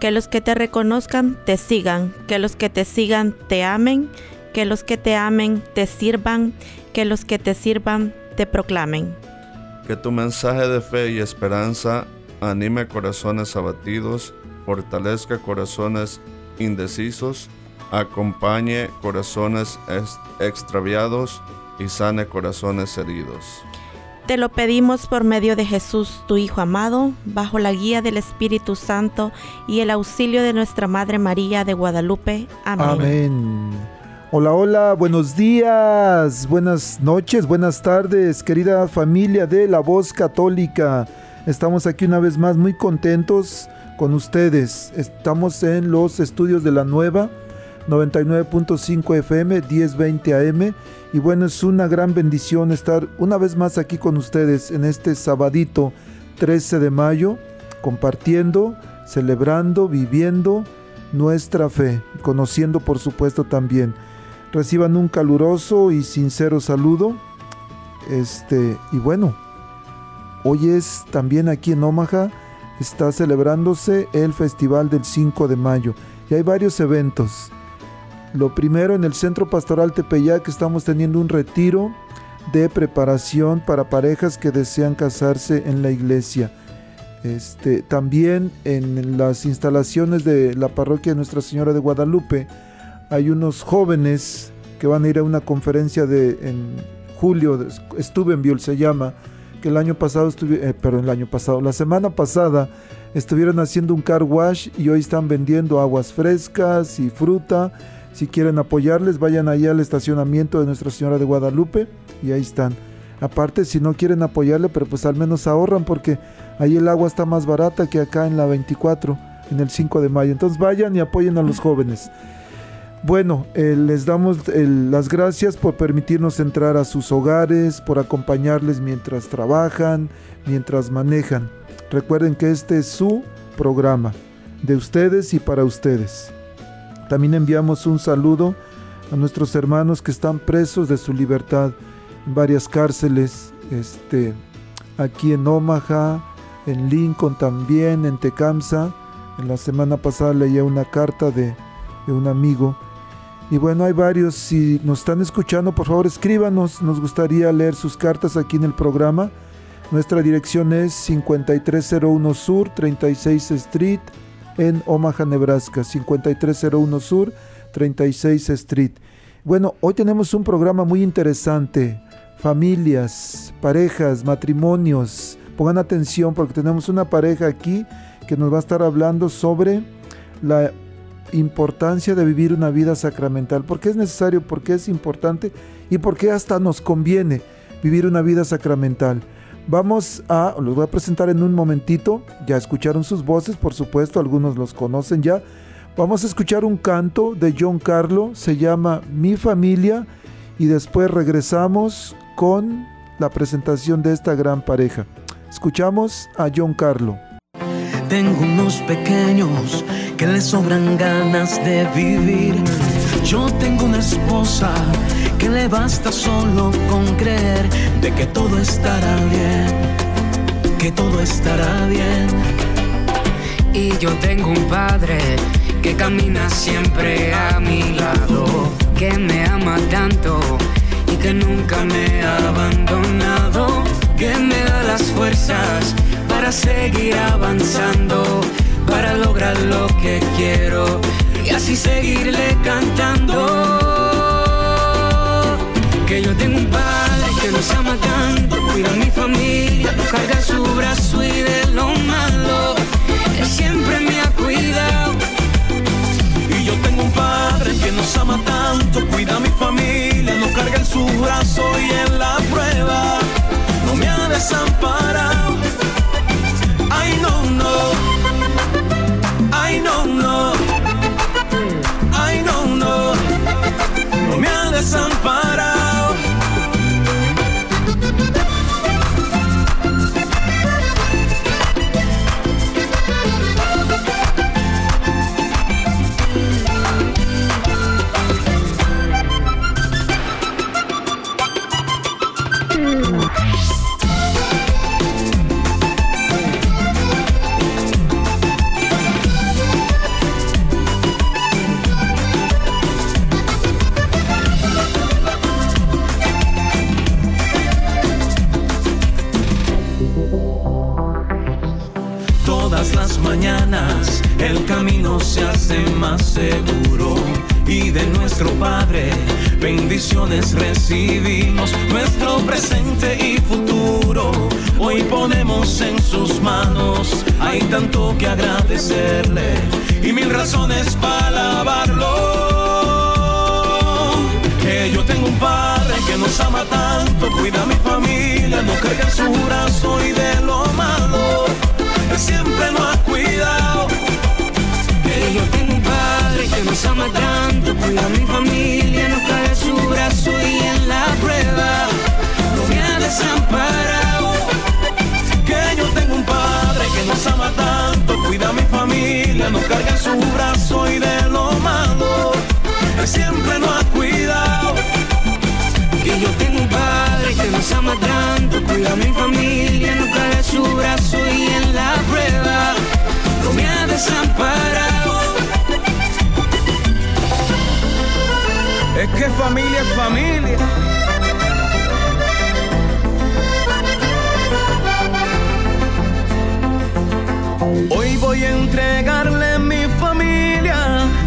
que los que te reconozcan te sigan, que los que te sigan te amen, que los que te amen te sirvan, que los que te sirvan te proclamen. Que tu mensaje de fe y esperanza anime corazones abatidos, fortalezca corazones indecisos, acompañe corazones extraviados y sane corazones heridos. Te lo pedimos por medio de Jesús, tu Hijo amado, bajo la guía del Espíritu Santo y el auxilio de nuestra Madre María de Guadalupe. Amén. Hola, hola, buenos días, buenas noches, buenas tardes, querida familia de la voz católica. Estamos aquí una vez más muy contentos con ustedes. Estamos en los estudios de la nueva 99.5 FM, 1020 AM y bueno, es una gran bendición estar una vez más aquí con ustedes en este sabadito 13 de mayo, compartiendo, celebrando, viviendo nuestra fe, conociendo por supuesto también. Reciban un caluroso y sincero saludo. Este, y bueno, hoy es también aquí en Omaha, está celebrándose el festival del 5 de mayo. Y hay varios eventos. Lo primero, en el Centro Pastoral Tepeyac estamos teniendo un retiro de preparación para parejas que desean casarse en la iglesia. Este, también en las instalaciones de la parroquia de Nuestra Señora de Guadalupe hay unos jóvenes que van a ir a una conferencia de en julio, estuve en Biol se llama, que el año pasado eh, pero el año pasado, la semana pasada estuvieron haciendo un car wash y hoy están vendiendo aguas frescas y fruta si quieren apoyarles, vayan ahí al estacionamiento de Nuestra Señora de Guadalupe y ahí están. Aparte, si no quieren apoyarle, pero pues al menos ahorran porque ahí el agua está más barata que acá en la 24, en el 5 de mayo. Entonces vayan y apoyen a los jóvenes. Bueno, eh, les damos las gracias por permitirnos entrar a sus hogares, por acompañarles mientras trabajan, mientras manejan. Recuerden que este es su programa, de ustedes y para ustedes. También enviamos un saludo a nuestros hermanos que están presos de su libertad en varias cárceles, este, aquí en Omaha, en Lincoln también, en Tecamsa. En la semana pasada leía una carta de, de un amigo. Y bueno, hay varios, si nos están escuchando, por favor escríbanos, nos gustaría leer sus cartas aquí en el programa. Nuestra dirección es 5301 Sur, 36 Street, en Omaha, Nebraska, 5301 Sur, 36 Street. Bueno, hoy tenemos un programa muy interesante. Familias, parejas, matrimonios. Pongan atención porque tenemos una pareja aquí que nos va a estar hablando sobre la importancia de vivir una vida sacramental. ¿Por qué es necesario? ¿Por qué es importante? ¿Y por qué hasta nos conviene vivir una vida sacramental? Vamos a, los voy a presentar en un momentito, ya escucharon sus voces, por supuesto, algunos los conocen ya. Vamos a escuchar un canto de John Carlo, se llama Mi familia, y después regresamos con la presentación de esta gran pareja. Escuchamos a John Carlo. Tengo unos pequeños que les sobran ganas de vivir Yo tengo una esposa que le basta solo con creer de que todo estará bien, que todo estará bien. Y yo tengo un padre que camina siempre a mi lado, que me ama tanto y que nunca me ha abandonado, que me da las fuerzas para seguir avanzando, así seguirle cantando. Que yo tengo un padre que nos ama tanto, cuida a mi familia, carga su brazo y de lo malo, él siempre me ha cuidado. Y yo tengo un padre que nos ama tanto, cuida a mi familia, nos carga en su brazo y en la prueba no me ha desamparado. No bendiciones recibimos, nuestro presente y futuro. Hoy ponemos en sus manos, hay tanto que agradecerle y mil razones para alabarlo. Que yo tengo un padre que nos ama tanto, cuida a mi familia, no carga en su brazo y de lo malo, él siempre nos ha cuidado. Siempre nos ha cuidado. Que yo tengo un padre que nos ama tanto, cuida a mi familia, nos cae su brazo y en la prueba no me ha desamparado. Es que familia es familia. Hoy voy a entregarle mi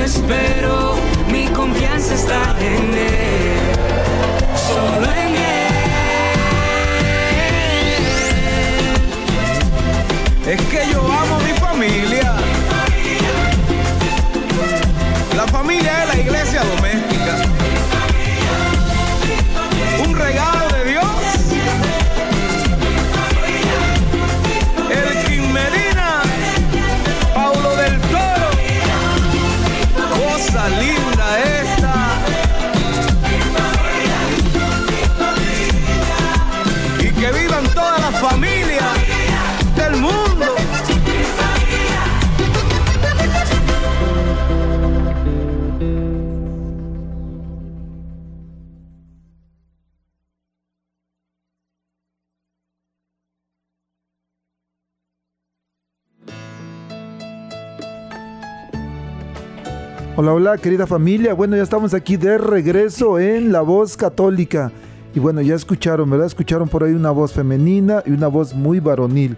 desespero, mi confianza está en él, solo en él. Es que yo amo mi familia. La familia salir. Hola, hola, querida familia. Bueno, ya estamos aquí de regreso en La Voz Católica. Y bueno, ya escucharon, ¿verdad? Escucharon por ahí una voz femenina y una voz muy varonil.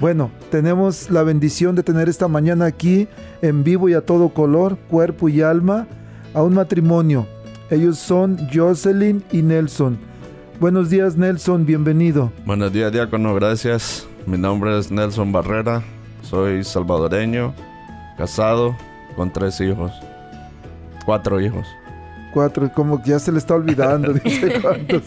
Bueno, tenemos la bendición de tener esta mañana aquí en vivo y a todo color, cuerpo y alma, a un matrimonio. Ellos son Jocelyn y Nelson. Buenos días, Nelson, bienvenido. Buenos días, diácono, gracias. Mi nombre es Nelson Barrera, soy salvadoreño, casado con tres hijos, cuatro hijos. Cuatro, como que ya se le está olvidando, dice cuántos.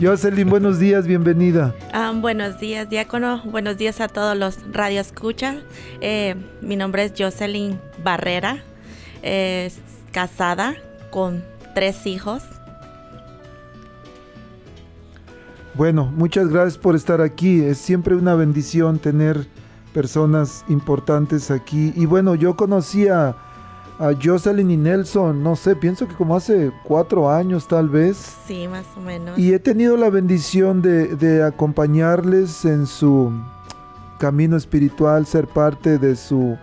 Jocelyn, buenos días, bienvenida. Ah, buenos días, diácono. Buenos días a todos los radio escucha. Eh, mi nombre es Jocelyn Barrera, casada con tres hijos. Bueno, muchas gracias por estar aquí. Es siempre una bendición tener personas importantes aquí. Y bueno, yo conocí a, a Jocelyn y Nelson, no sé, pienso que como hace cuatro años tal vez. Sí, más o menos. Y he tenido la bendición de, de acompañarles en su camino espiritual, ser parte de su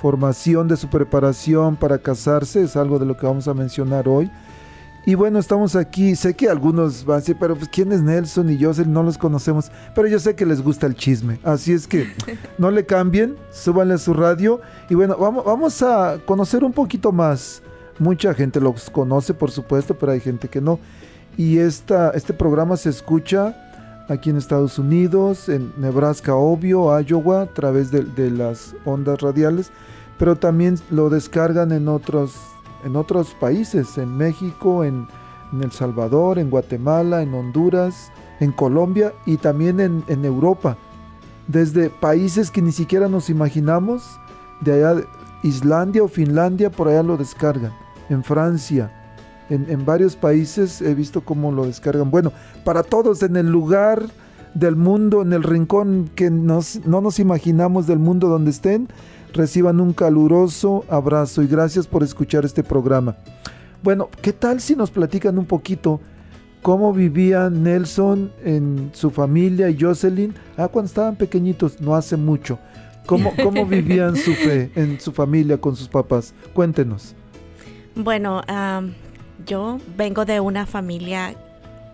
formación, de su preparación para casarse, es algo de lo que vamos a mencionar hoy. Y bueno, estamos aquí, sé que algunos van a decir, pero pues ¿quién es Nelson y Jocelyn? No los conocemos, pero yo sé que les gusta el chisme, así es que no le cambien, súbanle a su radio y bueno, vamos, vamos a conocer un poquito más. Mucha gente los conoce, por supuesto, pero hay gente que no. Y esta, este programa se escucha aquí en Estados Unidos, en Nebraska, obvio, Iowa, a través de, de las ondas radiales, pero también lo descargan en otros, en otros países, en México, en, El Salvador, en Guatemala, en Honduras, en Colombia y también en, Europa. Desde países que ni siquiera nos imaginamos, de allá, Islandia o Finlandia, por allá lo descargan, en Francia, en, en, varios países he visto cómo lo descargan. Bueno, para todos en el lugar del mundo, en el rincón que nos, no nos imaginamos del mundo donde estén, reciban un caluroso abrazo y gracias por escuchar este programa. Bueno, ¿qué tal si nos platican un poquito cómo vivía Nelson en su familia y Jocelyn? Ah, cuando estaban pequeñitos, no hace mucho. ¿Cómo, cómo vivían su fe en su familia con sus papás? Cuéntenos. Bueno, um, yo vengo de una familia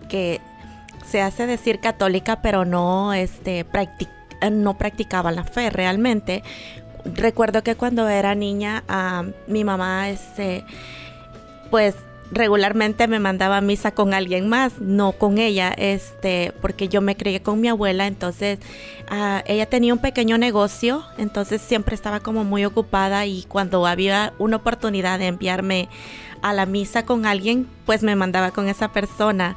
que se hace decir católica, pero no, este, practic no practicaba la fe realmente. Recuerdo que cuando era niña, uh, mi mamá, este, pues regularmente me mandaba a misa con alguien más, no con ella, este, porque yo me crié con mi abuela, entonces uh, ella tenía un pequeño negocio, entonces siempre estaba como muy ocupada y cuando había una oportunidad de enviarme a la misa con alguien, pues me mandaba con esa persona.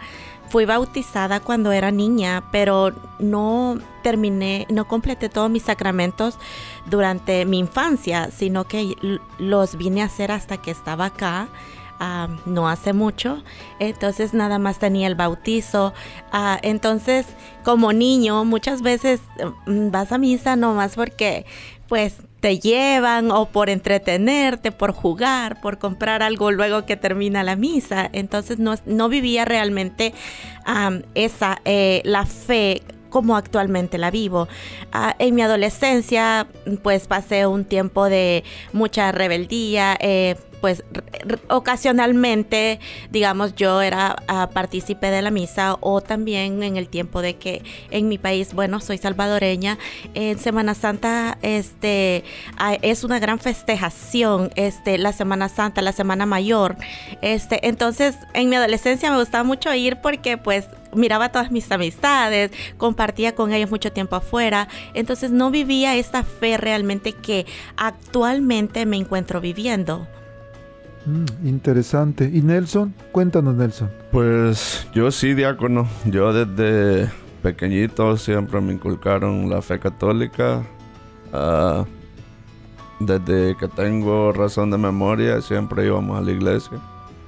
Fui bautizada cuando era niña, pero no terminé, no completé todos mis sacramentos durante mi infancia, sino que los vine a hacer hasta que estaba acá. No hace mucho, entonces nada más tenía el bautizo. Uh, entonces, como niño, muchas veces um, vas a misa nomás porque, pues, te llevan o por entretenerte, por jugar, por comprar algo luego que termina la misa. Entonces no, no vivía realmente esa, eh, la fe como actualmente la vivo. Uh, en mi adolescencia, pues pasé un tiempo de mucha rebeldía, eh, pues ocasionalmente, digamos, yo era uh, partícipe de la misa o también en el tiempo de que en mi país, bueno, soy salvadoreña, en Semana Santa este uh, es una gran festejación, este la Semana Santa, la Semana Mayor. Este, entonces, en mi adolescencia me gustaba mucho ir porque pues miraba a todas mis amistades, compartía con ellos mucho tiempo afuera, entonces no vivía esta fe realmente que actualmente me encuentro viviendo. Mm, interesante. ¿Y Nelson? Cuéntanos, Nelson. Pues yo sí, diácono. Yo desde pequeñito siempre me inculcaron la fe católica. Uh, desde que tengo razón de memoria, siempre íbamos a la iglesia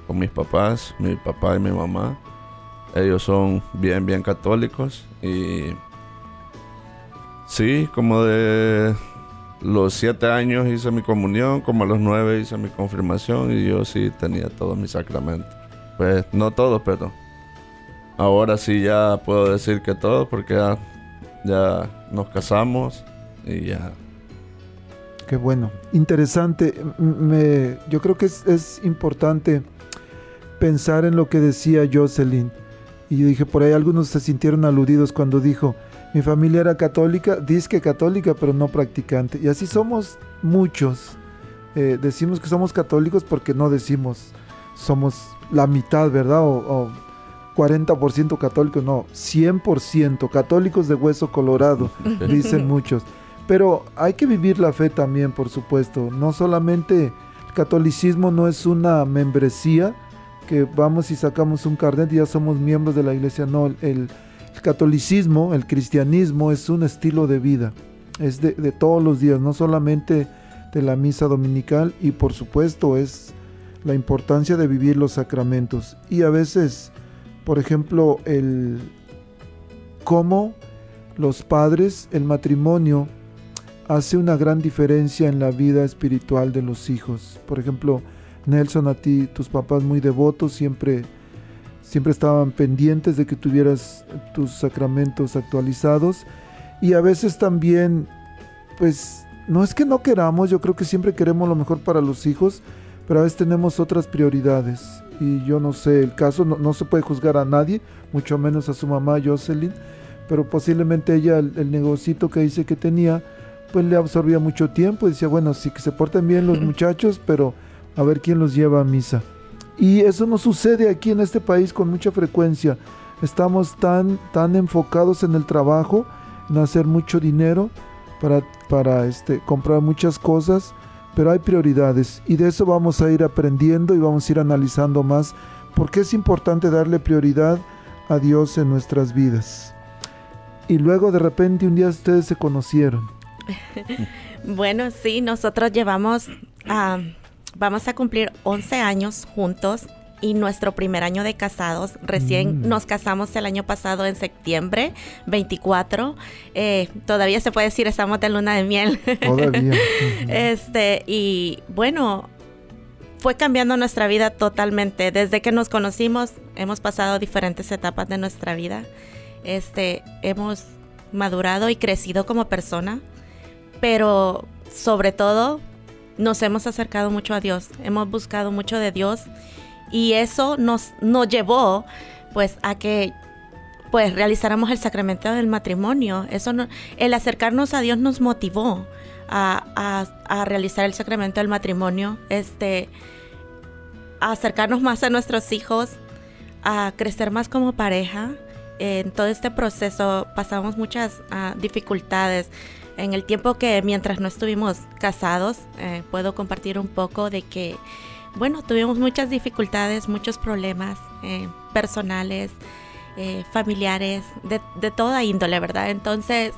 con mis papás, mi papá y mi mamá. Ellos son bien, bien católicos y sí, como de los siete años hice mi comunión, como a los nueve hice mi confirmación y yo sí tenía todos mis sacramentos. Pues no todos, pero ahora sí ya puedo decir que todos porque ya, ya nos casamos y ya. Qué bueno, interesante. Me, yo creo que es, es importante pensar en lo que decía Jocelyn. Y yo dije, por ahí algunos se sintieron aludidos cuando dijo, mi familia era católica, disque católica, pero no practicante. Y así somos muchos. Eh, decimos que somos católicos porque no decimos somos la mitad, ¿verdad? O, o 40% católicos, no, 100% católicos de hueso colorado, dicen muchos. Pero hay que vivir la fe también, por supuesto. No solamente El catolicismo no es una membresía que vamos y sacamos un carnet y ya somos miembros de la iglesia. No, el, el catolicismo, el cristianismo es un estilo de vida. Es de, todos los días, no solamente de la misa dominical y por supuesto es la importancia de vivir los sacramentos. Y a veces, por ejemplo, el cómo los padres, el matrimonio, hace una gran diferencia en la vida espiritual de los hijos. Por ejemplo, Nelson, a ti, tus papás muy devotos, siempre, siempre estaban pendientes de que tuvieras tus sacramentos actualizados. Y a veces también, pues, no es que no queramos, yo creo que siempre queremos lo mejor para los hijos, pero a veces tenemos otras prioridades. Y yo no sé, el caso no, no se puede juzgar a nadie, mucho menos a su mamá Jocelyn, pero posiblemente ella, el, el negocito que dice que tenía, pues le absorbía mucho tiempo y decía, bueno, sí que se porten bien los muchachos, pero a ver quién los lleva a misa. Y eso no sucede aquí en este país con mucha frecuencia. Estamos tan, tan enfocados en el trabajo, en hacer mucho dinero para, para este, comprar muchas cosas, pero hay prioridades y de eso vamos a ir aprendiendo y vamos a ir analizando más porque es importante darle prioridad a Dios en nuestras vidas. Y luego de repente un día ustedes se conocieron. bueno, sí, nosotros llevamos, uh, vamos a cumplir 11 años juntos y nuestro primer año de casados. Recién mm. nos casamos el año pasado en septiembre 24. Eh, todavía se puede decir, estamos de luna de miel. Todavía. este, y bueno, fue cambiando nuestra vida totalmente. Desde que nos conocimos, hemos pasado diferentes etapas de nuestra vida. Este, hemos madurado y crecido como persona, pero sobre todo nos hemos acercado mucho a Dios, hemos buscado mucho de Dios y eso nos, nos llevó pues a que pues realizáramos el sacramento del matrimonio. Eso no, el acercarnos a Dios nos motivó a, a, realizar el sacramento del matrimonio, este, a acercarnos más a nuestros hijos, a crecer más como pareja. En todo este proceso pasamos muchas uh, dificultades. En el tiempo que mientras no estuvimos casados, eh, puedo compartir un poco de que bueno, tuvimos muchas dificultades, muchos problemas eh, personales, eh, familiares, de, toda índole, ¿verdad? Entonces,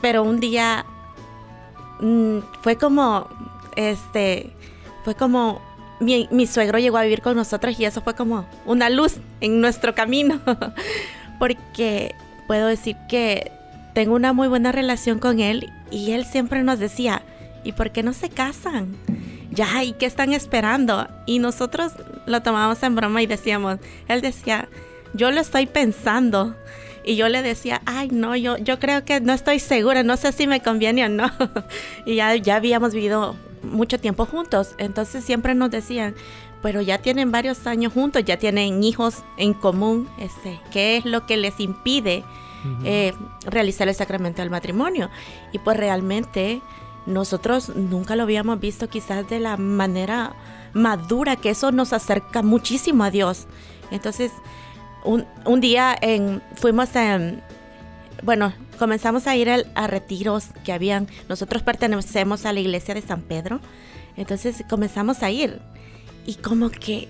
pero un día mmm, fue como, este, fue como, mi, mi, suegro llegó a vivir con nosotros y eso fue como una luz en nuestro camino, porque puedo decir que tengo una muy buena relación con él y él siempre nos decía, ¿y por qué no se casan? ya, ¿y qué están esperando? Y nosotros lo tomábamos en broma y decíamos, él decía, yo lo estoy pensando. Y yo le decía, ay, no, yo, yo creo que no estoy segura, no sé si me conviene o no. y ya, ya habíamos vivido mucho tiempo juntos. Entonces siempre nos decían, pero ya tienen varios años juntos, ya tienen hijos en común. Este, ¿Qué es lo que les impide eh, realizar el sacramento del matrimonio? Y pues realmente nosotros nunca lo habíamos visto quizás de la manera madura, que eso nos acerca muchísimo a Dios. Entonces, un, un día en, fuimos a, bueno, comenzamos a ir a, retiros que habían, nosotros pertenecemos a la iglesia de San Pedro, entonces comenzamos a ir. Y como que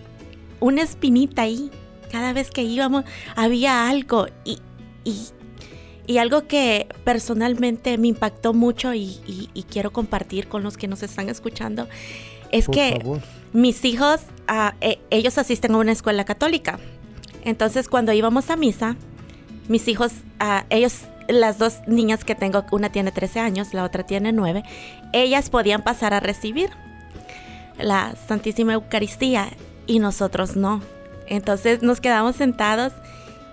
una espinita ahí, cada vez que íbamos había algo. Y y algo que personalmente me impactó mucho y, quiero compartir con los que nos están escuchando es que mis hijos, uh, ellos asisten a una escuela católica. Entonces cuando íbamos a misa, mis hijos, uh, ellos, las dos niñas que tengo, una tiene 13 años, la otra tiene 9, ellas podían pasar a recibir la Santísima Eucaristía y nosotros no. Entonces nos quedamos sentados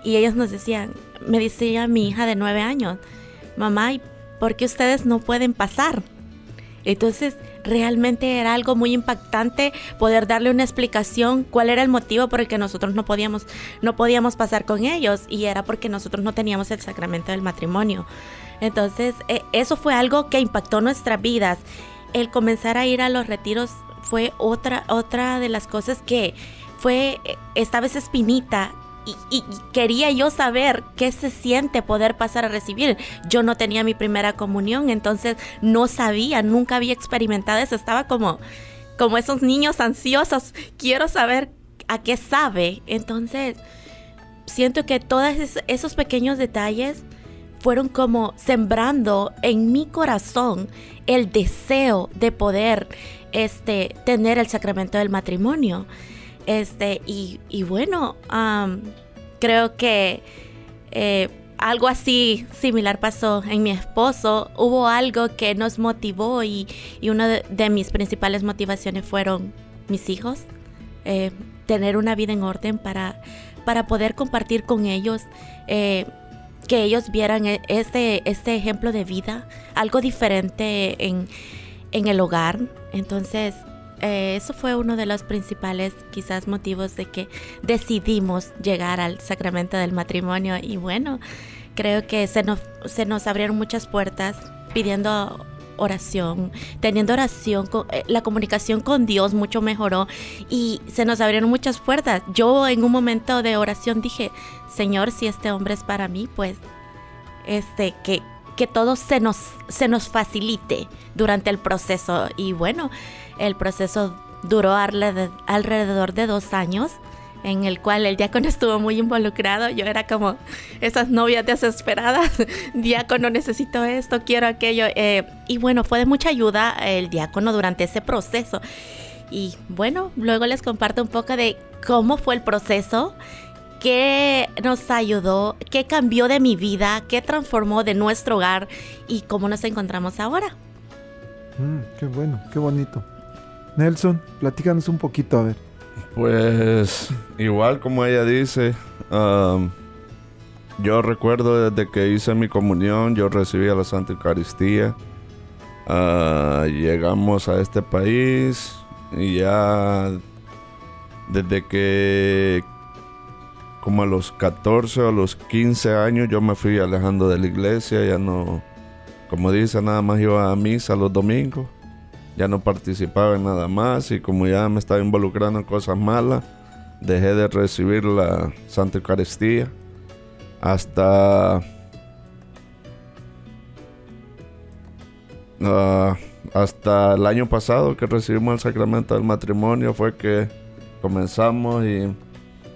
y ellos nos decían, me decía mi hija de nueve años, mamá, ¿por qué ustedes no pueden pasar? Entonces, realmente era algo muy impactante poder darle una explicación cuál era el motivo por el que nosotros no podíamos no podíamos pasar con ellos y era porque nosotros no teníamos el sacramento del matrimonio. Entonces, e, eso fue algo que impactó nuestras vidas. El comenzar a ir a los retiros fue otra otra de las cosas que fue e, esta vez espinita y, quería yo saber qué se siente poder pasar a recibir. Yo no tenía mi primera comunión, entonces no sabía, nunca había experimentado eso. Estaba como, como esos niños ansiosos, quiero saber a qué sabe. Entonces, siento que todos esos pequeños detalles fueron como sembrando en mi corazón el deseo de poder este, tener el sacramento del matrimonio. Este, y, bueno, creo que eh, algo así similar pasó en mi esposo. Hubo algo que nos motivó y, una de, mis principales motivaciones fueron mis hijos. Eh, tener una vida en orden para, para poder compartir con ellos. Eh, que ellos vieran e, este, este ejemplo de vida, algo diferente en, en el hogar. Entonces, eh, eso fue uno de los principales quizás motivos de que decidimos llegar al sacramento del matrimonio y bueno, creo que se nos, se nos abrieron muchas puertas pidiendo oración, teniendo oración, eh, la comunicación con Dios mucho mejoró y se nos abrieron muchas puertas. Yo en un momento de oración dije, Señor, si este hombre es para mí, pues este que que todo se nos se nos facilite durante el proceso y bueno, el proceso duró alrededor de dos años, en el cual el diácono estuvo muy involucrado. Yo era como esas novias desesperadas, diácono necesito esto, quiero aquello. Eh, y bueno, fue de mucha ayuda el diácono durante ese proceso. Y bueno, luego les comparto un poco de cómo fue el proceso, qué nos ayudó, qué cambió de mi vida, qué transformó de nuestro hogar y cómo nos encontramos ahora. Mm, qué bueno, qué bonito. Nelson, platícanos un poquito, a ver. Pues igual como ella dice, yo recuerdo desde que hice mi comunión, yo recibí a la Santa Eucaristía. Ah, llegamos a este país y ya desde que como a los 14 o a los 15 años yo me fui alejando de la iglesia, ya no, como dice, nada más iba a misa los domingos ya no participaba en nada más y como ya me estaba involucrando en cosas malas, dejé de recibir la Santa Eucaristía hasta ah, hasta el año pasado que recibimos el sacramento del matrimonio fue que comenzamos y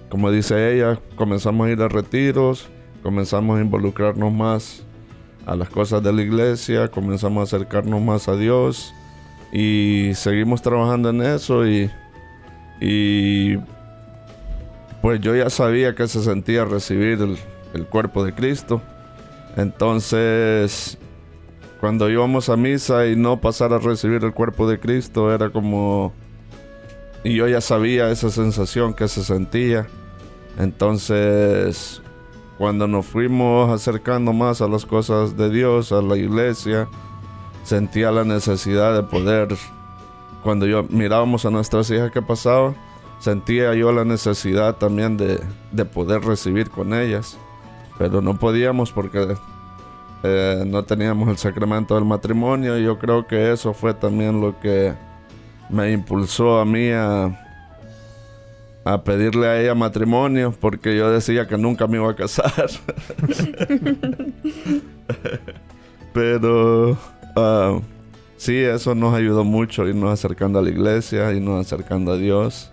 como dice ella, comenzamos a ir a retiros, comenzamos a involucrarnos más a las cosas de la iglesia, comenzamos a acercarnos más a Dios y seguimos trabajando en eso y, y pues yo ya sabía que se sentía recibir el, el cuerpo de Cristo. Entonces, cuando íbamos a misa y no pasar a recibir el cuerpo de Cristo, era como... Y yo ya sabía esa sensación que se sentía. Entonces, cuando nos fuimos acercando más a las cosas de Dios, a la iglesia, sentía la necesidad de poder, cuando yo mirábamos a nuestras hijas que pasaba, sentía yo la necesidad también de, de poder recibir con ellas, pero no podíamos porque eh, no teníamos el sacramento del matrimonio y yo creo que eso fue también lo que me impulsó a mí a, a pedirle a ella matrimonio porque yo decía que nunca me iba a casar. Pero Ah, sí, eso nos ayudó mucho, irnos acercando a la iglesia, irnos acercando a Dios.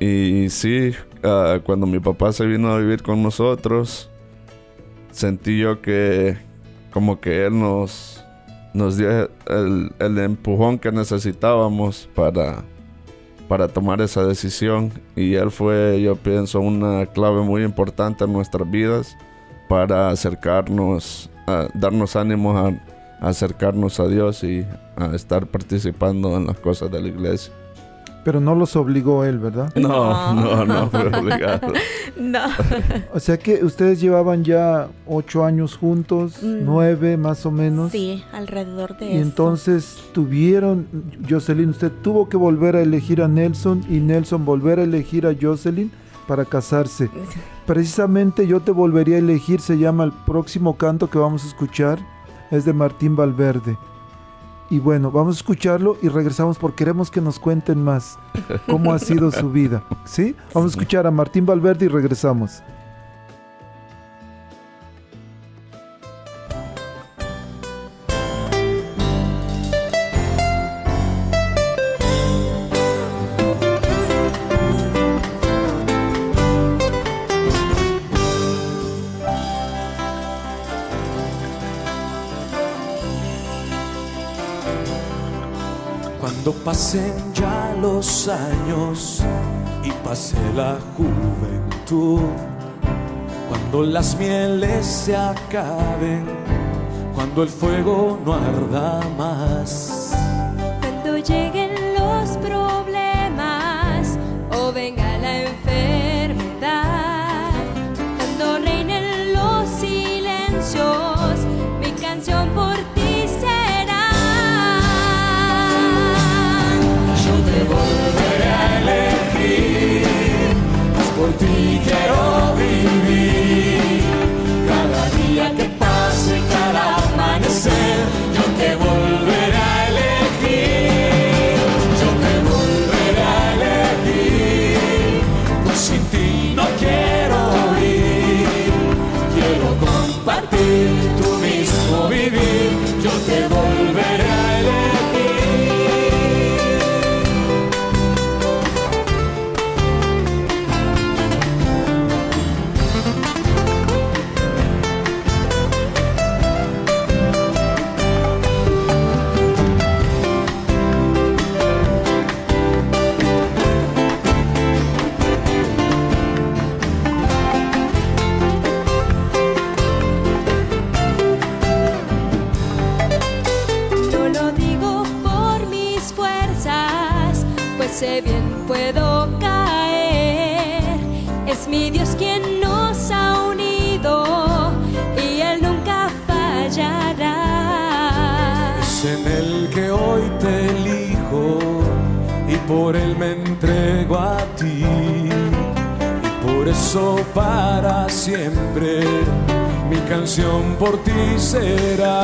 Y sí, ah, cuando mi papá se vino a vivir con nosotros, sentí yo que como que Él nos, nos dio el, el empujón que necesitábamos para, para tomar esa decisión. Y Él fue, yo pienso, una clave muy importante en nuestras vidas para acercarnos, a darnos ánimos a acercarnos a Dios y a estar participando en las cosas de la iglesia. Pero no los obligó él, ¿verdad? No, no, no, fue obligado. no. O sea que ustedes llevaban ya ocho años juntos, mm. nueve más o menos. Sí, alrededor de Y entonces tuvieron, Jocelyn, usted tuvo que volver a elegir a Nelson y Nelson volver a elegir a Jocelyn para casarse. Precisamente yo te volvería a elegir, se llama el próximo canto que vamos a escuchar es de Martín Valverde. Y bueno, vamos a escucharlo y regresamos porque queremos que nos cuenten más cómo ha sido su vida. ¿Sí? Vamos a escuchar a Martín Valverde y regresamos. Cuando pasen ya los años y pase la juventud, cuando las mieles se acaben, cuando el fuego no arda más. Cuando lleguen En el que hoy te elijo y por él me entrego a ti. Y por eso para siempre mi canción por ti será.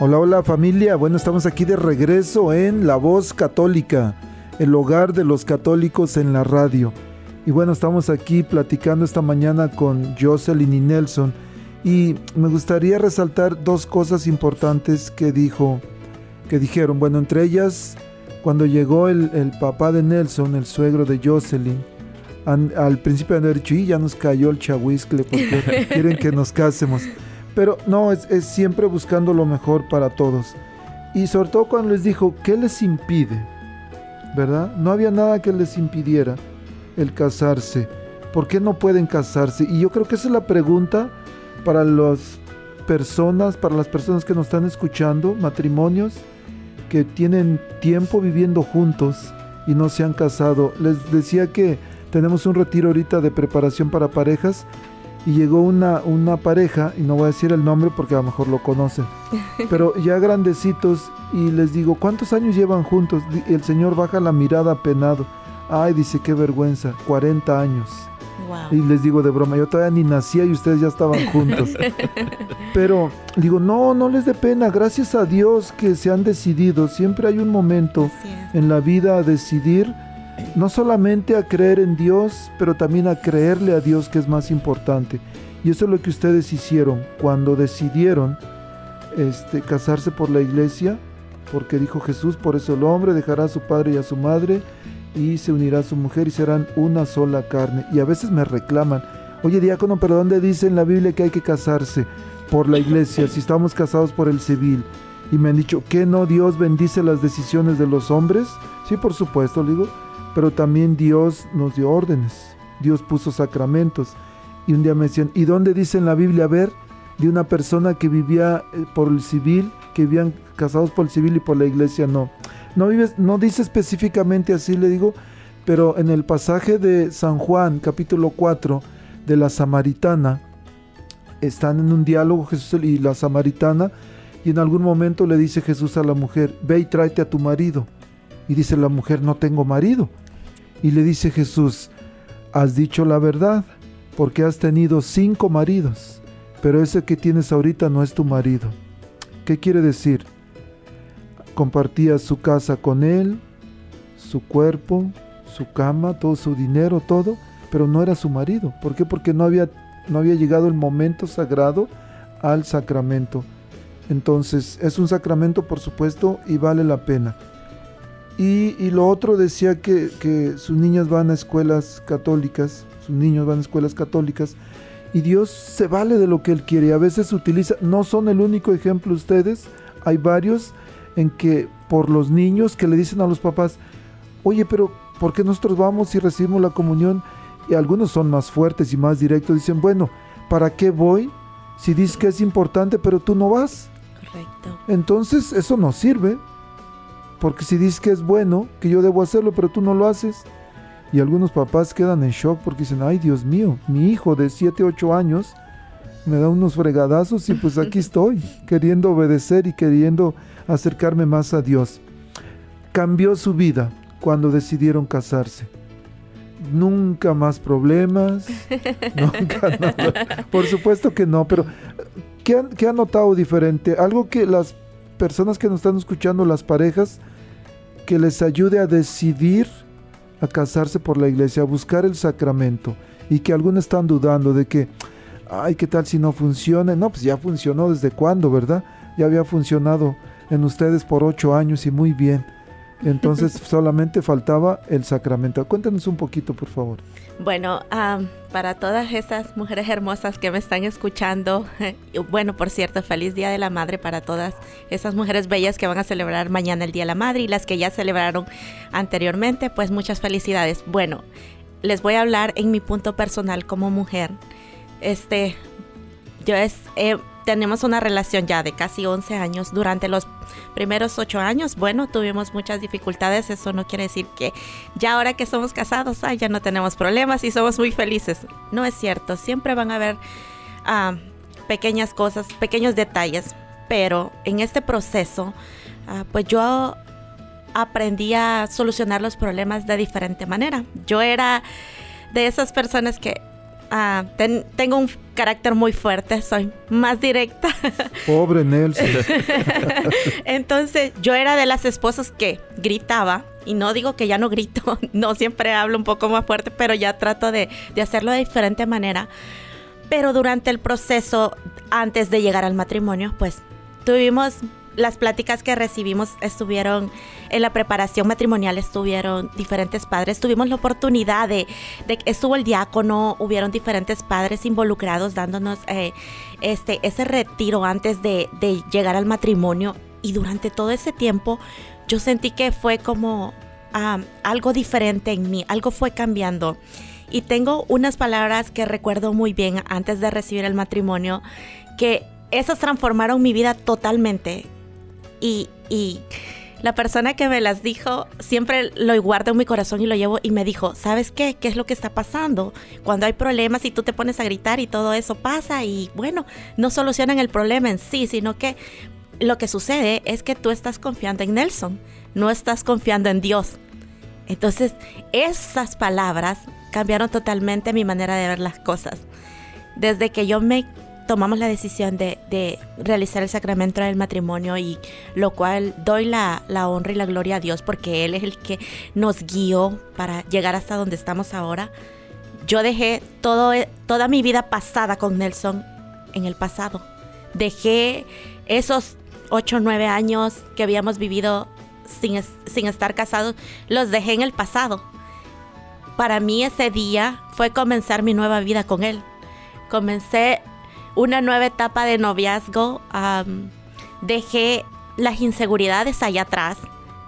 Hola, hola familia. Bueno, estamos aquí de regreso en La Voz Católica, el hogar de los católicos en la radio. Y bueno, estamos aquí platicando esta mañana con Jocelyn y Nelson. Y me gustaría resaltar dos cosas importantes que dijo, que dijeron. Bueno, entre ellas, cuando llegó el, el papá de Nelson, el suegro de Jocelyn, an- al principio haber dicho, y ya nos cayó el chahuiscle porque quieren que nos casemos. Pero no, es, es siempre buscando lo mejor para todos. Y sobre todo cuando les dijo, ¿qué les impide? ¿Verdad? No había nada que les impidiera el casarse. ¿Por qué no pueden casarse? Y yo creo que esa es la pregunta para las personas, para las personas que nos están escuchando, matrimonios que tienen tiempo viviendo juntos y no se han casado. Les decía que tenemos un retiro ahorita de preparación para parejas y llegó una, una pareja, y no voy a decir el nombre porque a lo mejor lo conocen, pero ya grandecitos y les digo, ¿cuántos años llevan juntos? El señor baja la mirada penado. Ay, dice, qué vergüenza, 40 años. Y les digo de broma, yo todavía ni nacía y ustedes ya estaban juntos. Pero digo, no, no les dé pena, gracias a Dios que se han decidido. Siempre hay un momento en la vida a decidir, no solamente a creer en Dios, pero también a creerle a Dios que es más importante. Y eso es lo que ustedes hicieron cuando decidieron este, casarse por la iglesia, porque dijo Jesús, por eso el hombre dejará a su padre y a su madre y se unirá a su mujer y serán una sola carne. Y a veces me reclaman, oye diácono, pero ¿dónde dice en la Biblia que hay que casarse por la iglesia si estamos casados por el civil? Y me han dicho, ¿que no Dios bendice las decisiones de los hombres? Sí, por supuesto, le digo, pero también Dios nos dio órdenes, Dios puso sacramentos. Y un día me decían, ¿y dónde dice en la Biblia, ver, de una persona que vivía eh, por el civil, que vivían casados por el civil y por la iglesia? No. No dice específicamente así, le digo, pero en el pasaje de San Juan, capítulo 4, de la samaritana, están en un diálogo Jesús y la samaritana, y en algún momento le dice Jesús a la mujer, ve y tráete a tu marido. Y dice la mujer, no tengo marido. Y le dice Jesús, has dicho la verdad, porque has tenido cinco maridos, pero ese que tienes ahorita no es tu marido. ¿Qué quiere decir? Compartía su casa con él, su cuerpo, su cama, todo su dinero, todo, pero no era su marido. ¿Por qué? Porque no había, no había llegado el momento sagrado al sacramento. Entonces, es un sacramento, por supuesto, y vale la pena. Y, lo otro decía que, que, sus niñas van a escuelas católicas, sus niños van a escuelas católicas, y Dios se vale de lo que Él quiere. A veces utiliza, no son el único ejemplo ustedes, hay varios en que por los niños que le dicen a los papás, oye, pero ¿por qué nosotros vamos y recibimos la comunión? Y algunos son más fuertes y más directos, dicen, bueno, ¿para qué voy? Si dices que es importante, pero tú no vas. Correcto. Entonces eso no sirve. Porque si dices que es bueno, que yo debo hacerlo, pero tú no lo haces. Y algunos papás quedan en shock porque dicen, ay Dios mío, mi hijo de 7, 8 años me da unos fregadazos y pues aquí estoy, queriendo obedecer y queriendo acercarme más a Dios. Cambió su vida cuando decidieron casarse. Nunca más problemas, nunca nada. Por supuesto que no, pero ¿qué ¿qué han notado diferente? Algo que las personas que nos están escuchando, las parejas, que les ayude a decidir a casarse por la iglesia, a buscar el sacramento y que algunos están dudando de que, ay, ¿qué tal si no funciona? No, pues ya funcionó desde cuándo, ¿verdad? Ya había funcionado en ustedes por ocho años y muy bien. Entonces solamente faltaba el sacramento. Cuéntanos un poquito, por favor. Bueno, para todas esas mujeres hermosas que me están escuchando, bueno, por cierto, feliz Día de la Madre para todas esas mujeres bellas que van a celebrar mañana el Día de la Madre y las que ya celebraron anteriormente, pues muchas felicidades. Bueno, les voy a hablar en mi punto personal como mujer. Este, yo es, tenemos una relación ya de casi 11 años. Durante los primeros 8 años, bueno, tuvimos muchas dificultades. Eso no quiere decir que ya ahora que somos casados, ya no tenemos problemas y somos muy felices. No es cierto. Siempre van a haber ah, pequeñas cosas, pequeños detalles. Pero en este proceso, ah, pues yo aprendí a solucionar los problemas de diferente manera. Yo era de esas personas que Ah, tengo un carácter muy fuerte, soy más directa. Pobre Nelson. Entonces yo era de las esposas que gritaba, y no digo que ya no grito, no siempre hablo un poco más fuerte, pero ya trato de, de hacerlo de diferente manera. Pero durante el proceso, antes de llegar al matrimonio, pues tuvimos las pláticas que recibimos estuvieron en la preparación matrimonial, estuvieron diferentes padres. Tuvimos la oportunidad de, de estuvo el diácono, hubieron diferentes padres involucrados dándonos eh, este, ese retiro antes de, de llegar al matrimonio. Y durante todo ese tiempo yo sentí que fue como algo diferente en mí, algo fue cambiando. Y tengo unas palabras que recuerdo muy bien antes de recibir el matrimonio, que esas transformaron mi vida totalmente y, la persona que me las dijo siempre lo guardo en mi corazón y lo llevo y me dijo, ¿sabes qué? ¿Qué es lo que está pasando? Cuando hay problemas y tú te pones a gritar y todo eso pasa y bueno, no solucionan el problema en sí, sino que lo que sucede es que tú estás confiando en Nelson, no estás confiando en Dios. Entonces, esas palabras cambiaron totalmente mi manera de ver las cosas. Desde que yo me tomamos la decisión de, realizar el sacramento del matrimonio y lo cual doy la, honra y la gloria a Dios porque Él es el que nos guió para llegar hasta donde estamos ahora. Yo dejé toda mi vida pasada con Nelson en el pasado. Dejé esos 8 o 9 años que habíamos vivido sin, sin estar casados, los dejé en el pasado. Para mí ese día fue comenzar mi nueva vida con él. Comencé una nueva etapa de noviazgo. dejé las inseguridades allá atrás.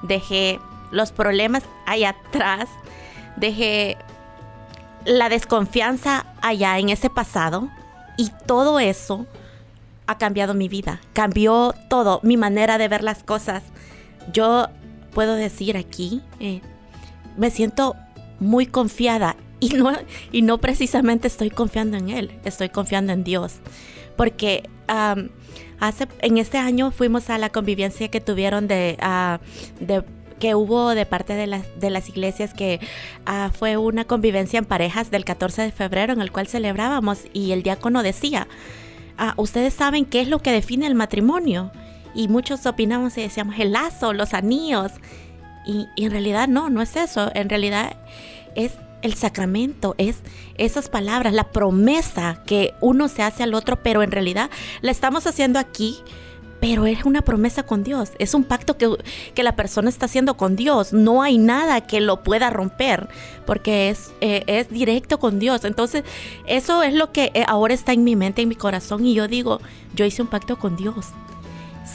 Dejé los problemas allá atrás. Dejé la desconfianza allá en ese pasado. Y todo eso ha cambiado mi vida. Cambió todo, mi manera de ver las cosas. Yo puedo decir aquí, eh, me siento muy confiada y no, y no precisamente estoy confiando en Él, estoy confiando en Dios. Porque hace, en este año fuimos a la convivencia que tuvieron de, ah, de que hubo de parte de, las de las iglesias que ah, fue una convivencia en parejas del 14 de febrero en el cual celebrábamos y el diácono decía, ah, ustedes saben qué es lo que define el matrimonio y muchos opinamos y decíamos el lazo, los anillos y en realidad no, no es eso, en realidad es el sacramento, es esas palabras, la promesa que uno se hace al otro, pero en realidad la estamos haciendo aquí pero es una promesa con Dios, es un pacto que, la persona está haciendo con Dios, no hay nada que lo pueda romper, porque es, eh, es directo con Dios. Entonces, eso es lo que eh, ahora está en mi mente, en mi corazón, y yo digo, yo hice un pacto con Dios.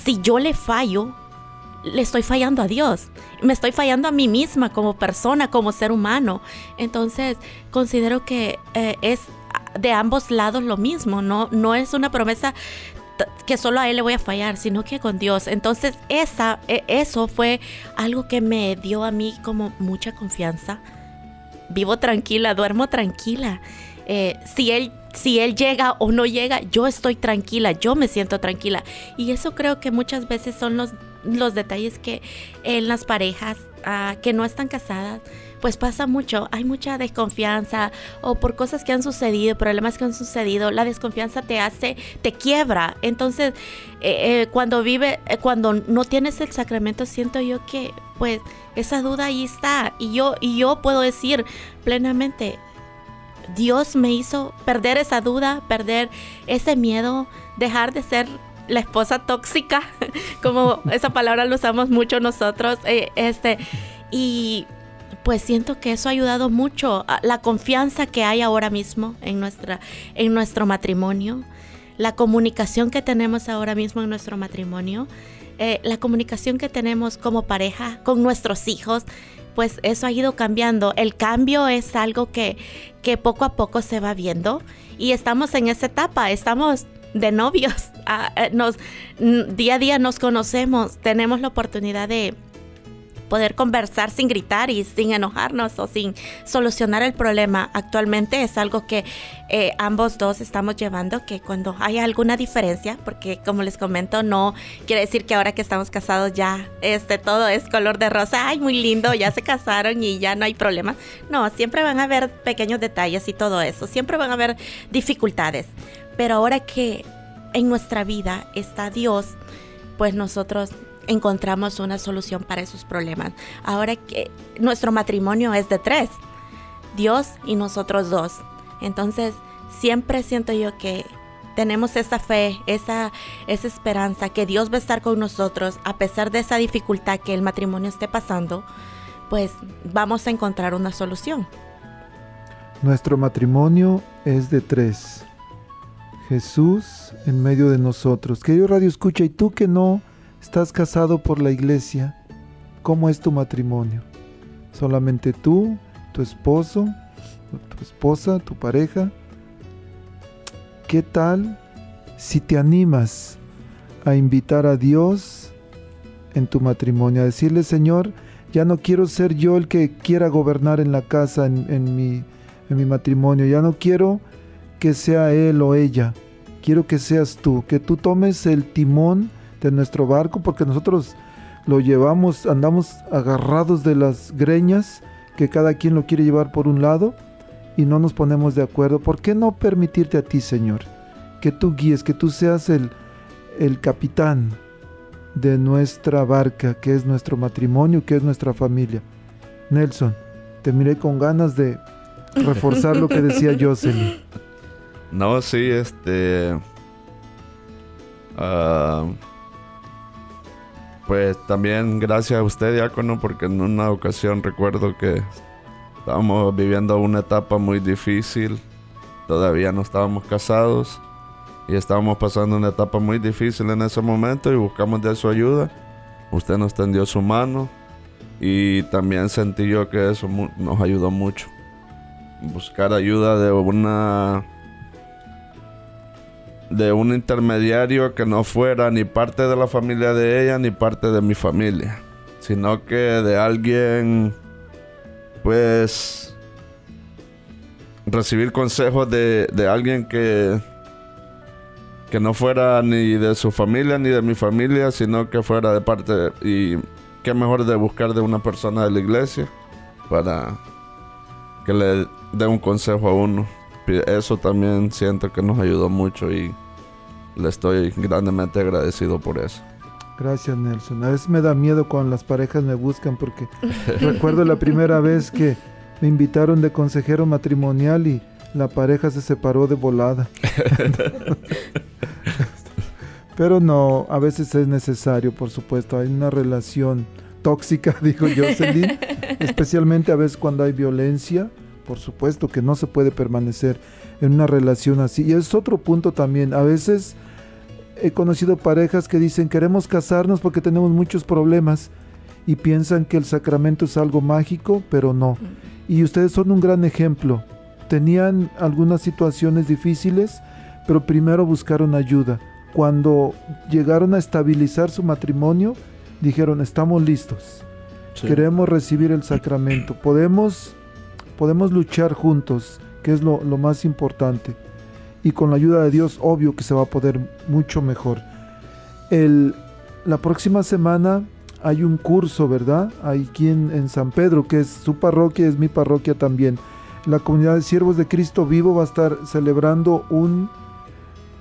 Si yo le fallo, le estoy fallando a Dios, me estoy fallando a mí misma como persona, como ser humano. Entonces, considero que eh, es de ambos lados lo mismo, no, no es una promesa que solo a él le voy a fallar, sino que con Dios. Entonces, esa, e, eso fue algo que me dio a mí como mucha confianza. Vivo tranquila, duermo tranquila. Eh, si él si él llega o no llega, yo estoy tranquila, yo me siento tranquila. Y eso creo que muchas veces son los, los detalles que en las parejas ah, que no están casadas pues pasa mucho, hay mucha desconfianza o por cosas que han sucedido, problemas que han sucedido, la desconfianza te hace, te quiebra. Entonces, eh, eh, cuando vive, eh, cuando no tienes el sacramento, siento yo que pues esa duda ahí está y yo, y yo puedo decir plenamente, Dios me hizo perder esa duda, perder ese miedo, dejar de ser la esposa tóxica, como esa palabra lo usamos mucho nosotros, este, y pues siento que eso ha ayudado mucho. La confianza que hay ahora mismo en, nuestra, en nuestro matrimonio, la comunicación que tenemos ahora mismo en nuestro matrimonio, eh, la comunicación que tenemos como pareja con nuestros hijos, pues eso ha ido cambiando. El cambio es algo que, que poco a poco se va viendo y estamos en esa etapa, estamos de novios, ah, eh, nos, día a día nos conocemos, tenemos la oportunidad de poder conversar sin gritar y sin enojarnos o sin solucionar el problema. Actualmente es algo que eh, ambos dos estamos llevando, que cuando hay alguna diferencia, porque como les comento, no quiere decir que ahora que estamos casados ya este, todo es color de rosa, ay, muy lindo, ya se casaron y ya no hay problema. No, siempre van a haber pequeños detalles y todo eso, siempre van a haber dificultades. Pero ahora que en nuestra vida está Dios, pues nosotros encontramos una solución para esos problemas. Ahora que nuestro matrimonio es de tres, Dios y nosotros dos. Entonces, siempre siento yo que tenemos esa fe, esa, esa esperanza que Dios va a estar con nosotros a pesar de esa dificultad que el matrimonio esté pasando, pues vamos a encontrar una solución. Nuestro matrimonio es de tres. Jesús en medio de nosotros. Querido Radio Escucha, y tú que no ¿Estás casado por la iglesia? ¿Cómo es tu matrimonio? ¿Solamente tú, tu esposo, tu esposa, tu pareja? ¿Qué tal si te animas a invitar a Dios en tu matrimonio? A decirle, Señor, ya no quiero ser yo el que quiera gobernar en la casa, en, mi, en mi matrimonio. Ya no quiero que sea él o ella. Quiero que seas tú, que tú tomes el timón de nuestro barco porque nosotros lo llevamos, andamos agarrados de las greñas que cada quien lo quiere llevar por un lado y no nos ponemos de acuerdo. ¿Por qué no permitirte a ti, Señor, que tú guíes, que tú seas el, el capitán de nuestra barca, que es nuestro matrimonio, que es nuestra familia? Nelson, te miré con ganas de reforzar lo que decía Jocelyn. No, sí, este... Ah, pues también gracias a usted, Diácono, porque en una ocasión recuerdo que estábamos viviendo una etapa muy difícil. Todavía no estábamos casados y estábamos pasando una etapa muy difícil en ese momento y buscamos de su ayuda. Usted nos tendió su mano y también sentí yo que eso nos ayudó mucho. Buscar ayuda de una de un intermediario que no fuera ni parte de la familia de ella ni parte de mi familia, sino que de alguien, pues, recibir consejos de, de alguien que, que no fuera ni de su familia ni de mi familia, sino que fuera de parte, y qué mejor de buscar de una persona de la iglesia para que le dé un consejo a uno. Eso también siento que nos ayudó mucho y le estoy grandemente agradecido por eso. Gracias Nelson. A veces me da miedo cuando las parejas me buscan porque recuerdo la primera vez que me invitaron de consejero matrimonial y la pareja se separó de volada. Pero no, a veces es necesario, por supuesto. Hay una relación tóxica, dijo Jocelyn, especialmente a veces cuando hay violencia. Por supuesto que no se puede permanecer en una relación así. Y es otro punto también. A veces he conocido parejas que dicen queremos casarnos porque tenemos muchos problemas y piensan que el sacramento es algo mágico, pero no. Y ustedes son un gran ejemplo. Tenían algunas situaciones difíciles, pero primero buscaron ayuda. Cuando llegaron a estabilizar su matrimonio, dijeron, estamos listos. Queremos recibir el sacramento. Podemos, podemos luchar juntos, que es lo, lo más importante y con la ayuda de Dios, obvio que se va a poder mucho mejor. El, la próxima semana hay un curso, ¿verdad? Aquí en, en, San Pedro, que es su parroquia, es mi parroquia también. La comunidad de siervos de Cristo Vivo va a estar celebrando un,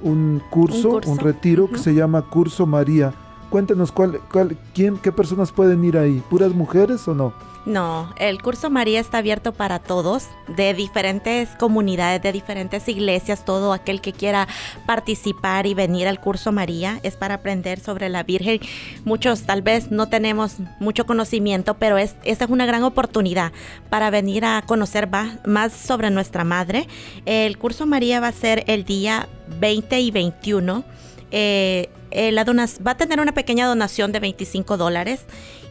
un, curso, un, curso? retiro uh -huh. que se llama Curso María. Cuéntenos, ¿cuál, cuál, quién, ¿qué personas pueden ir ahí? ¿Puras mujeres o no? No, el curso María está abierto para todos, de diferentes comunidades, de diferentes iglesias, todo aquel que quiera participar y venir al curso María es para aprender sobre la Virgen. Muchos tal vez no tenemos mucho conocimiento, pero es, esta es una gran oportunidad para venir a conocer más sobre nuestra Madre. El curso María va a ser el día 20 y 21. Eh, eh, la va a tener una pequeña donación de 25 dólares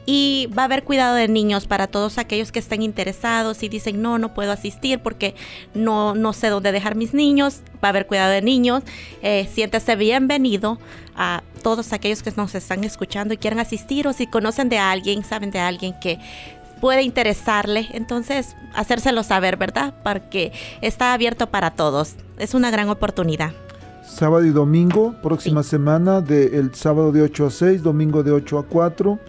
y va a haber cuidado de niños para todos aquellos que estén interesados y dicen no, no puedo asistir porque no, no sé dónde dejar mis niños, va a haber cuidado de niños, eh, siéntese bienvenido a todos aquellos que nos están escuchando y quieren asistir o si conocen de alguien, saben de alguien que puede interesarle, entonces hacérselo saber, ¿verdad? Porque está abierto para todos, es una gran oportunidad. Sábado y domingo, próxima sí. semana, de el sábado de 8 a 6, domingo de 8 a 4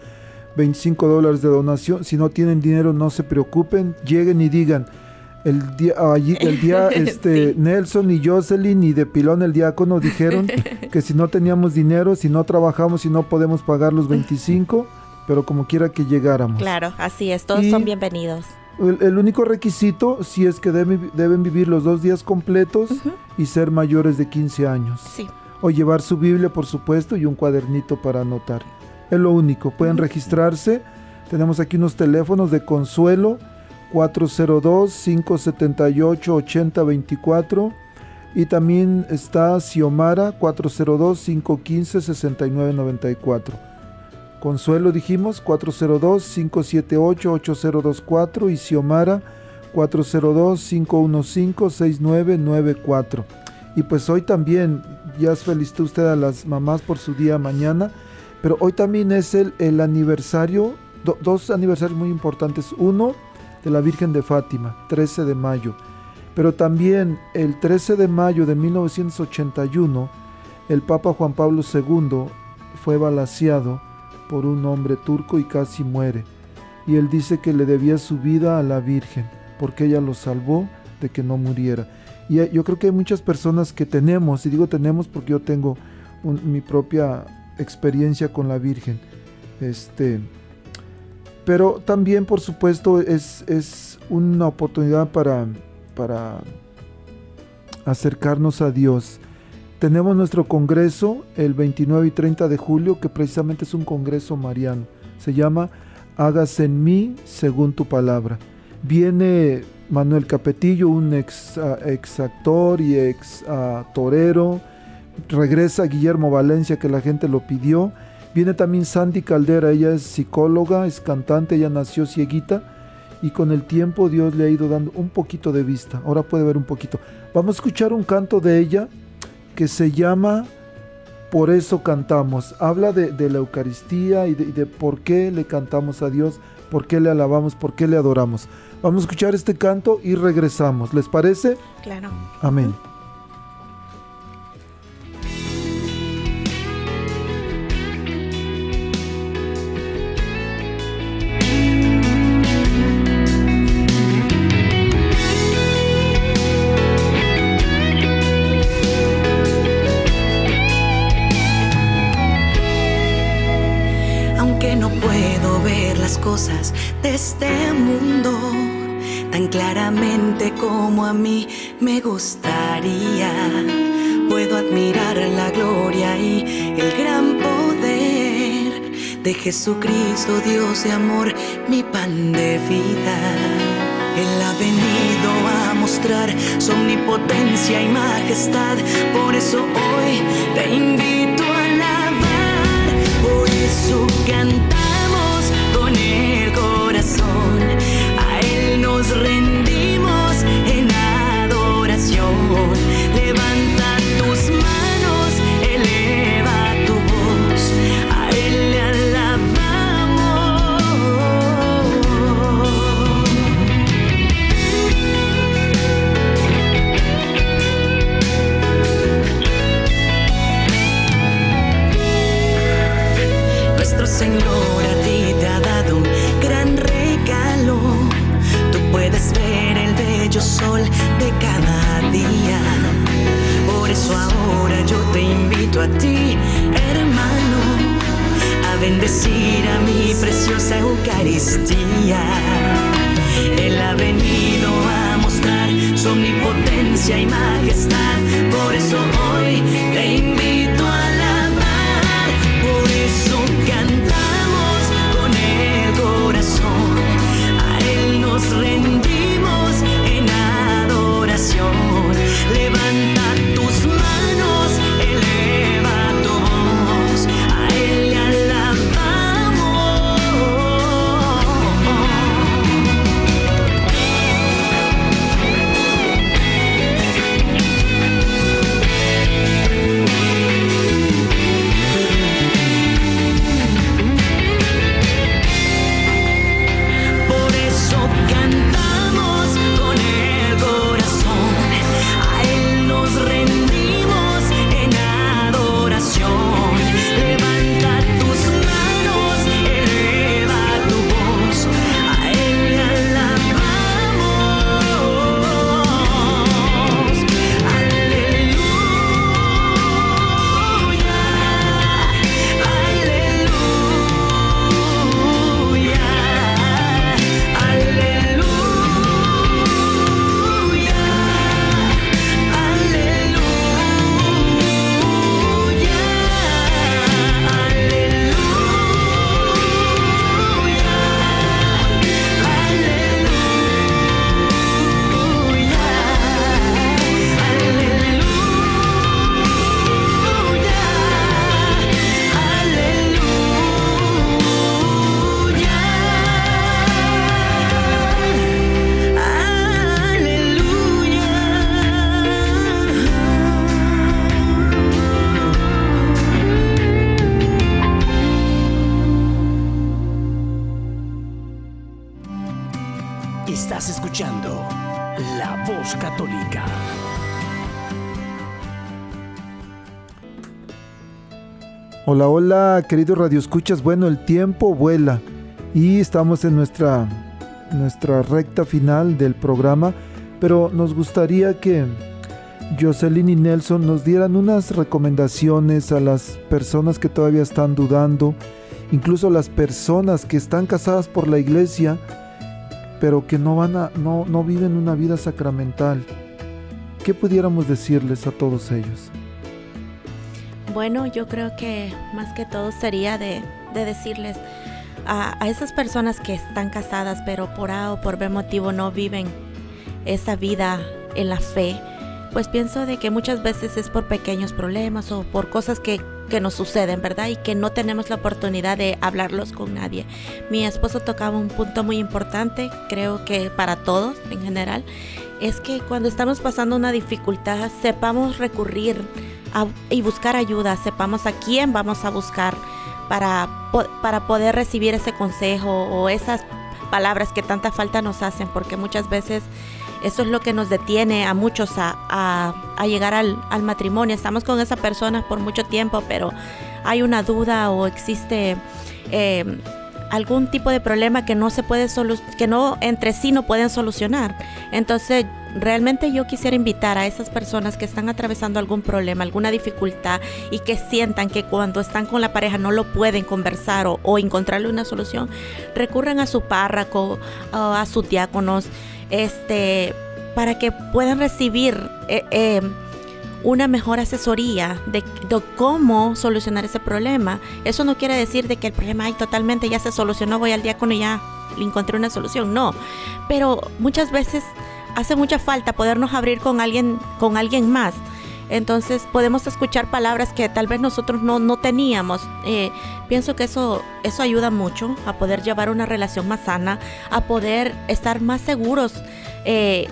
25 dólares de donación. Si no tienen dinero, no se preocupen. Lleguen y digan. El día, allí, el día este, sí. Nelson y Jocelyn y de Pilón el diácono dijeron que si no teníamos dinero, si no trabajamos y no podemos pagar los 25, pero como quiera que llegáramos. Claro, así es, todos y son bienvenidos. El, el, único requisito, si es que deben, deben vivir los dos días completos uh -huh. y ser mayores de 15 años. Sí. O llevar su Biblia, por supuesto, y un cuadernito para anotar. Es lo único. Pueden registrarse. Tenemos aquí unos teléfonos de consuelo 402-578-8024 y también está Xiomara 402-515-6994. Consuelo dijimos 402-578-8024 y Xiomara 402-515-6994. Y pues hoy también ya felicitó usted a las mamás por su día mañana. Pero hoy también es el, el aniversario, do, dos aniversarios muy importantes. Uno de la Virgen de Fátima, 13 de mayo. Pero también el 13 de mayo de 1981, el Papa Juan Pablo II fue balaseado por un hombre turco y casi muere. Y él dice que le debía su vida a la Virgen, porque ella lo salvó de que no muriera. Y yo creo que hay muchas personas que tenemos, y digo tenemos porque yo tengo mi propia experiencia con la Virgen. Este, pero también, por supuesto, es, es una oportunidad para, para acercarnos a Dios. Tenemos nuestro congreso el 29 y 30 de julio, que precisamente es un congreso mariano. Se llama Hágase en mí según tu palabra. Viene Manuel Capetillo, un ex, uh, ex actor y ex uh, torero regresa Guillermo Valencia que la gente lo pidió. Viene también Sandy Caldera, ella es psicóloga, es cantante, ella nació cieguita y con el tiempo Dios le ha ido dando un poquito de vista. Ahora puede ver un poquito. Vamos a escuchar un canto de ella que se llama por eso cantamos. Habla de, de la Eucaristía y de, y de por qué le cantamos a Dios, por qué le alabamos, por qué le adoramos. Vamos a escuchar este canto y regresamos. ¿Les parece? Claro. Amén. Cosas de este mundo tan claramente como a mí me gustaría, puedo admirar la gloria y el gran poder de Jesucristo, Dios de amor, mi pan de vida. Él ha venido a mostrar su omnipotencia y majestad, por eso hoy te invito a alabar, por eso el a Él nos rendimos en adoración, levanta tus manos, eleva tu voz, a Él le alabamos. Nuestro Señor a mi preciosa Eucaristía. Él ha venido a mostrar su omnipotencia y majestad. Por eso hoy te invito Hola, hola, queridos radioescuchas. Bueno, el tiempo vuela y estamos en nuestra, nuestra recta final del programa, pero nos gustaría que Jocelyn y Nelson nos dieran unas recomendaciones a las personas que todavía están dudando, incluso las personas que están casadas por la iglesia, pero que no van a, no, no viven una vida sacramental. ¿Qué pudiéramos decirles a todos ellos? Bueno, yo creo que más que todo sería de, de decirles a, a esas personas que están casadas, pero por A o por B motivo no viven esa vida en la fe, pues pienso de que muchas veces es por pequeños problemas o por cosas que, que nos suceden, ¿verdad? Y que no tenemos la oportunidad de hablarlos con nadie. Mi esposo tocaba un punto muy importante, creo que para todos en general, es que cuando estamos pasando una dificultad sepamos recurrir y buscar ayuda, sepamos a quién vamos a buscar para, para poder recibir ese consejo o esas palabras que tanta falta nos hacen, porque muchas veces eso es lo que nos detiene a muchos a, llegar al, matrimonio. Estamos con esa persona por mucho tiempo, pero hay una duda o existe eh, algún tipo de problema que no se puede que no entre sí no pueden solucionar. Entonces, realmente yo quisiera invitar a esas personas que están atravesando algún problema, alguna dificultad y que sientan que cuando están con la pareja no lo pueden conversar o, encontrarle una solución, recurran a su párroco, a sus diáconos, este, para que puedan recibir eh, eh, una mejor asesoría de, cómo solucionar ese problema. Eso no quiere decir de que el problema ay, totalmente ya se solucionó, voy al diácono y ya le encontré una solución. No, pero muchas veces hace mucha falta podernos abrir con alguien, con alguien más. Entonces podemos escuchar palabras que tal vez nosotros no, no teníamos. Eh, pienso que eso, eso ayuda mucho a poder llevar una relación más sana, a poder estar más seguros. Eh,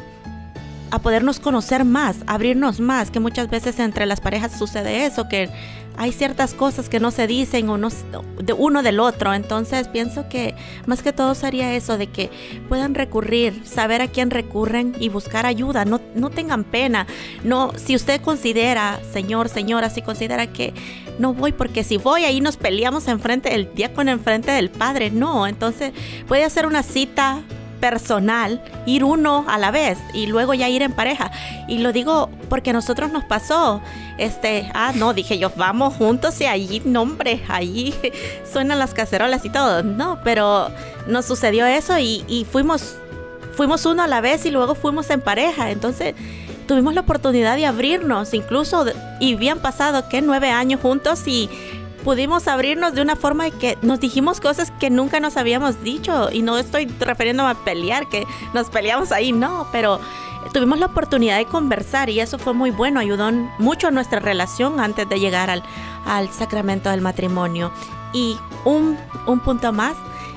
a podernos conocer más, abrirnos más, que muchas veces entre las parejas sucede eso, que hay ciertas cosas que no se dicen o de uno del otro. Entonces pienso que más que todo sería eso, de que puedan recurrir, saber a quién recurren y buscar ayuda. No, no tengan pena. No, si usted considera, señor, señora, si considera que no voy porque si voy ahí nos peleamos enfrente del diácono, enfrente del padre. No, entonces puede hacer una cita personal, ir uno a la vez y luego ya ir en pareja. Y lo digo porque a nosotros nos pasó. Este, ah, no, dije yo, vamos juntos y allí, no hombre, allí suenan las cacerolas y todo. No, pero nos sucedió eso y, fuimos, fuimos uno a la vez y luego fuimos en pareja. Entonces tuvimos la oportunidad de abrirnos, incluso, y habían pasado, ¿qué? Nueve años juntos y pudimos abrirnos de una forma que nos dijimos cosas que nunca nos habíamos dicho. Y no estoy refiriéndome a pelear, que nos peleamos ahí, no, pero tuvimos la oportunidad de conversar y eso fue muy bueno, ayudó mucho a nuestra relación antes de llegar al, al sacramento del matrimonio. Y un, un punto más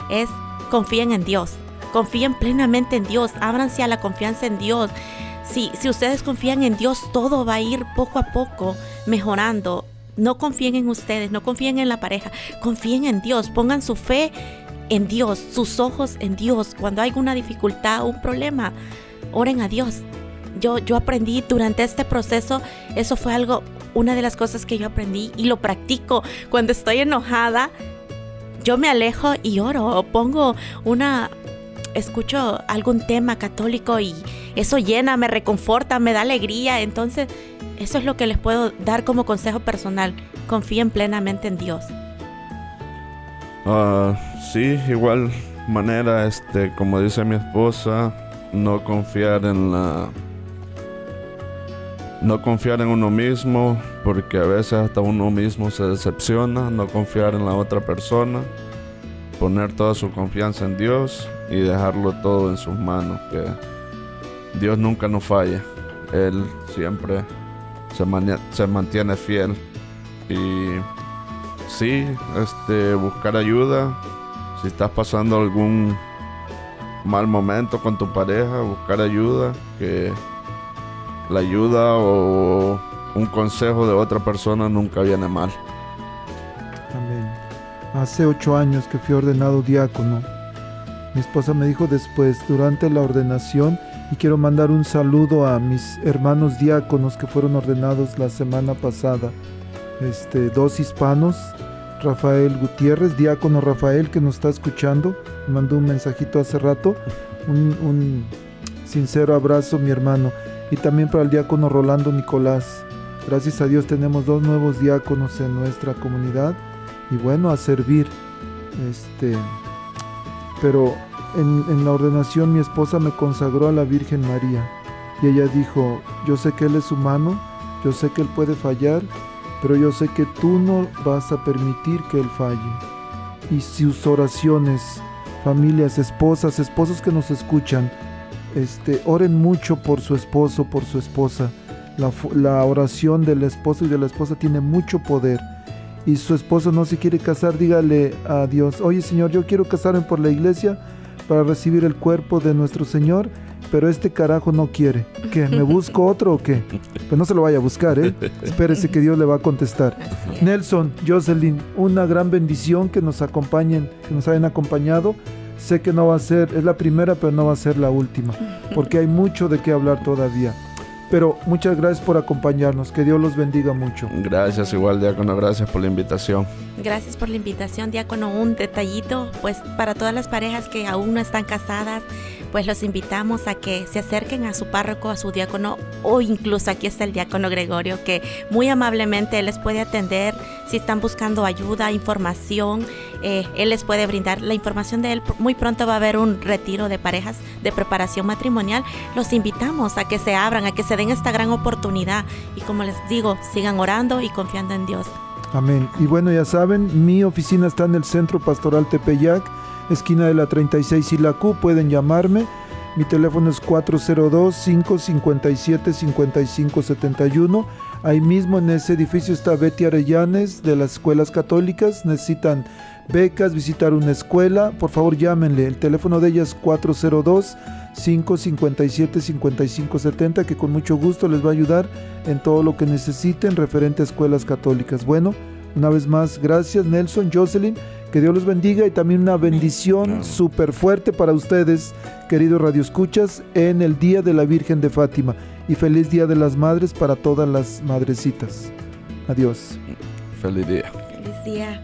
es confíen en Dios, confíen plenamente en Dios, ábranse a la confianza en Dios. Si, si ustedes confían en Dios, todo va a ir poco a poco mejorando no confíen en ustedes, no confíen en la pareja, confíen en Dios, pongan su fe en Dios, sus ojos en Dios. Cuando hay una dificultad, un problema, oren a Dios. Yo, yo aprendí durante este proceso, eso fue algo, una de las cosas que yo aprendí y lo practico. Cuando estoy enojada, yo me alejo y oro, pongo una, escucho algún tema católico y eso llena, me reconforta, me da alegría. Entonces, eso es lo que les puedo dar como consejo personal. Confíen plenamente en Dios. Uh, sí, igual manera, este, como dice mi esposa, no confiar en la no confiar en uno mismo, porque a veces hasta uno mismo se decepciona, no confiar en la otra persona, poner toda su confianza en Dios y dejarlo todo en sus manos, que Dios nunca nos falla, Él siempre se, mantiene fiel. Y sí, este, buscar ayuda. Si estás pasando algún mal momento con tu pareja, buscar ayuda, que la ayuda o un consejo de otra persona nunca viene mal. Amén. Hace ocho años que fui ordenado diácono. Mi esposa me dijo después, durante la ordenación, y quiero mandar un saludo a mis hermanos diáconos que fueron ordenados la semana pasada. Este, dos hispanos, Rafael Gutiérrez, diácono Rafael que nos está escuchando, mandó un mensajito hace rato, un, un sincero abrazo mi hermano, y también para el diácono Rolando Nicolás. Gracias a Dios tenemos dos nuevos diáconos en nuestra comunidad y bueno, a servir. Este, pero en, la ordenación mi esposa me consagró a la Virgen María y ella dijo, yo sé que Él es humano, yo sé que Él puede fallar, pero yo sé que tú no vas a permitir que Él falle. Y sus oraciones, familias, esposas, esposos que nos escuchan, este, oren mucho por su esposo, por su esposa. La, la oración del esposo y de la esposa tiene mucho poder y su esposo no se quiere casar, dígale a Dios, oye Señor, yo quiero casarme por la iglesia, para recibir el cuerpo de nuestro Señor pero este carajo no quiere. ¿Qué? ¿Me busco otro o qué? Pues no se lo vaya a buscar, ¿eh? Espérese que Dios le va a contestar. Nelson, Jocelyn, una gran bendición que nos acompañen, que nos hayan acompañado. Sé que no va a ser, es la primera, pero no va a ser la última, porque hay mucho de qué hablar todavía. Pero muchas gracias por acompañarnos. Que Dios los bendiga mucho. Gracias, igual, Diácono. Gracias por la invitación. Gracias por la invitación, Diácono. Un detallito, pues para todas las parejas que aún no están casadas, pues los invitamos a que se acerquen a su párroco, a su diácono o incluso aquí está el diácono Gregorio que muy amablemente les puede atender si están buscando ayuda, información, eh, él les puede brindar la información de él. Muy pronto va a haber un retiro de parejas de preparación matrimonial. Los invitamos a que se abran, a que se den esta gran oportunidad y como les digo, sigan orando y confiando en Dios. Amén. Y bueno, ya saben, mi oficina está en el Centro Pastoral Tepeyac esquina de la 36 y la Q. Pueden llamarme. Mi teléfono es 402-557-5571. Ahí mismo en ese edificio está Betty Arellanes de las escuelas católicas. Necesitan becas, visitar una escuela. Por favor, llámenle. El teléfono de ella es 402-557-5570, que con mucho gusto les va a ayudar en todo lo que necesiten referente a escuelas católicas. Bueno, una vez más, gracias Nelson, Jocelyn. Que Dios los bendiga y también una bendición súper fuerte para ustedes, queridos radioescuchas, en el Día de la Virgen de Fátima. Y feliz Día de las Madres para todas las madrecitas. Adiós. Feliz día. Feliz día.